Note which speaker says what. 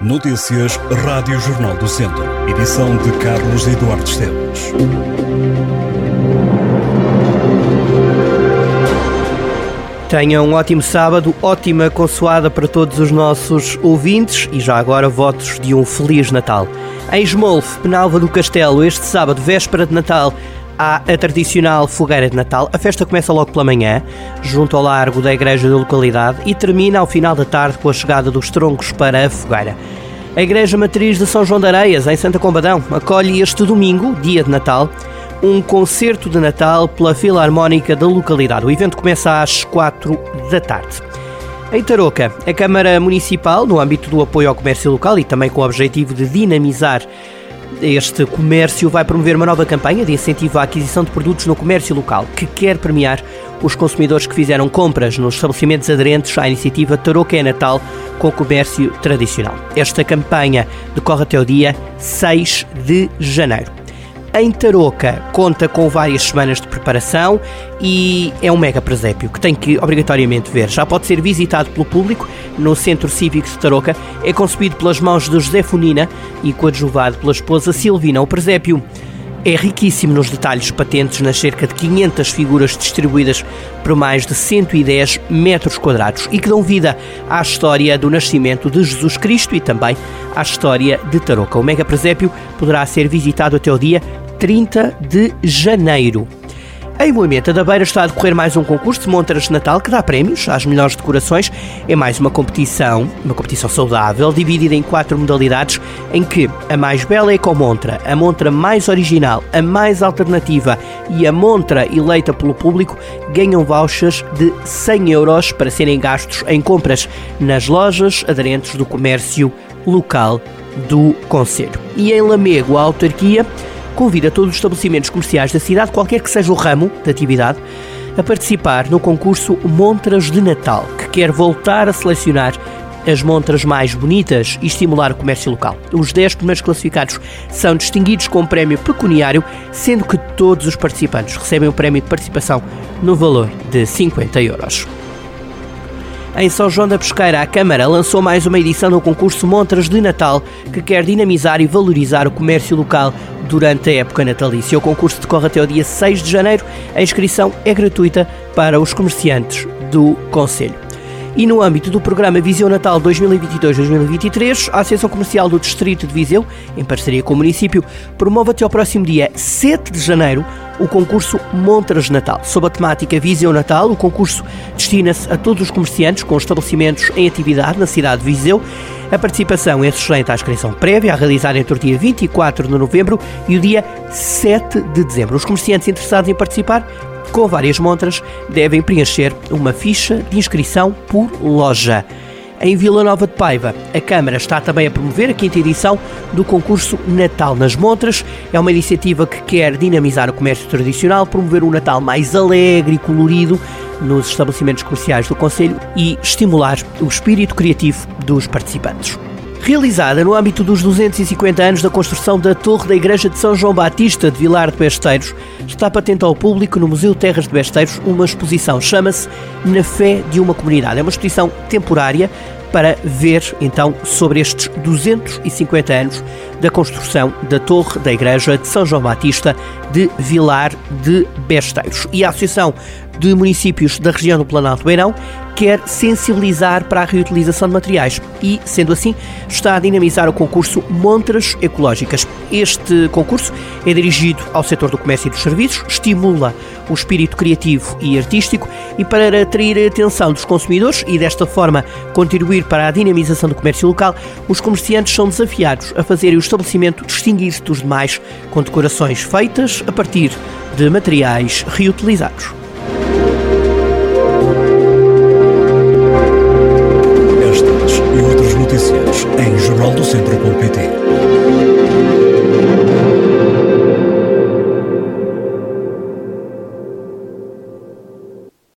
Speaker 1: Notícias Rádio Jornal do Centro. Edição de Carlos Eduardo Esteves.
Speaker 2: Tenham um ótimo sábado, ótima consoada para todos os nossos ouvintes e já agora votos de um Feliz Natal. Em Esmolfe, Penalva do Castelo, este sábado, véspera de Natal, há a tradicional fogueira de Natal. A festa começa logo pela manhã, junto ao largo da igreja da localidade, e termina ao final da tarde com a chegada dos troncos para a fogueira. A Igreja Matriz de São João de Areias, em Santa Combadão, acolhe este domingo, dia de Natal, um concerto de Natal pela Filarmónica da localidade. O evento começa às 4 da tarde. Em Tarouca, a Câmara Municipal, no âmbito do apoio ao comércio local e também com o objetivo de dinamizar este comércio vai promover uma nova campanha de incentivo à aquisição de produtos no comércio local, que quer premiar os consumidores que fizeram compras nos estabelecimentos aderentes à iniciativa Tarouca é Natal com o comércio tradicional. Esta campanha decorre até o dia 6 de janeiro em Tarouca conta com várias semanas de preparação e é um mega presépio que tem que obrigatoriamente ver. Já pode ser visitado pelo público no Centro Cívico de Tarouca. É concebido pelas mãos de José Funina e coadjuvado pela esposa Silvina. O presépio é riquíssimo nos detalhes patentes nas cerca de 500 figuras distribuídas por mais de 110 metros quadrados e que dão vida à história do nascimento de Jesus Cristo e também à história de Tarouca. O mega presépio poderá ser visitado até o dia 30 de janeiro. Em Moimenta da Beira está a decorrer mais um concurso de montras de Natal que dá prémios às melhores decorações. É mais uma competição, uma competição saudável, dividida em quatro modalidades, em que a mais bela é com montra, a montra mais original, a mais alternativa e a montra eleita pelo público ganham vouchers de 100 euros para serem gastos em compras nas lojas aderentes do comércio local do Conselho. E em Lamego, a autarquia convida todos os estabelecimentos comerciais da cidade, qualquer que seja o ramo de atividade, a participar no concurso Montras de Natal, que quer voltar a selecionar as montras mais bonitas e estimular o comércio local. Os 10 primeiros classificados são distinguidos com um prémio pecuniário, sendo que todos os participantes recebem o um prémio de participação no valor de 50 euros. Em São João da Pesqueira, a Câmara lançou mais uma edição do concurso Montras de Natal, que quer dinamizar e valorizar o comércio local durante a época natalícia. O concurso decorre até o dia 6 de janeiro. A inscrição é gratuita para os comerciantes do Conselho. E no âmbito do programa Viseu Natal 2022-2023, a Associação Comercial do Distrito de Viseu, em parceria com o município, promove até ao próximo dia 7 de janeiro o concurso Montras Natal. Sob a temática Viseu Natal, o concurso destina-se a todos os comerciantes com estabelecimentos em atividade na cidade de Viseu. A participação é sujeita à inscrição prévia, a realizar entre o dia 24 de novembro e o dia 7 de dezembro. Os comerciantes interessados em participar com várias montras, devem preencher uma ficha de inscrição por loja. Em Vila Nova de Paiva, a Câmara está também a promover a quinta edição do concurso Natal nas Montras. É uma iniciativa que quer dinamizar o comércio tradicional, promover um Natal mais alegre e colorido nos estabelecimentos comerciais do Conselho e estimular o espírito criativo dos participantes realizada no âmbito dos 250 anos da construção da Torre da Igreja de São João Batista de Vilar de Besteiros, está patente ao público no Museu Terras de Besteiros uma exposição, chama-se Na Fé de uma Comunidade. É uma exposição temporária para ver então sobre estes 250 anos da construção da Torre da Igreja de São João Batista de Vilar de Besteiros. E a Associação de Municípios da região do Planalto Beirão quer sensibilizar para a reutilização de materiais e, sendo assim, está a dinamizar o concurso Montras Ecológicas. Este concurso é dirigido ao setor do comércio e dos serviços, estimula o espírito criativo e artístico e para atrair a atenção dos consumidores e desta forma contribuir para a dinamização do comércio local, os comerciantes são desafiados a fazer o estabelecimento distinguir-se dos demais com decorações feitas a partir de materiais reutilizados.
Speaker 1: E outras notícias em jornaldocentro.pt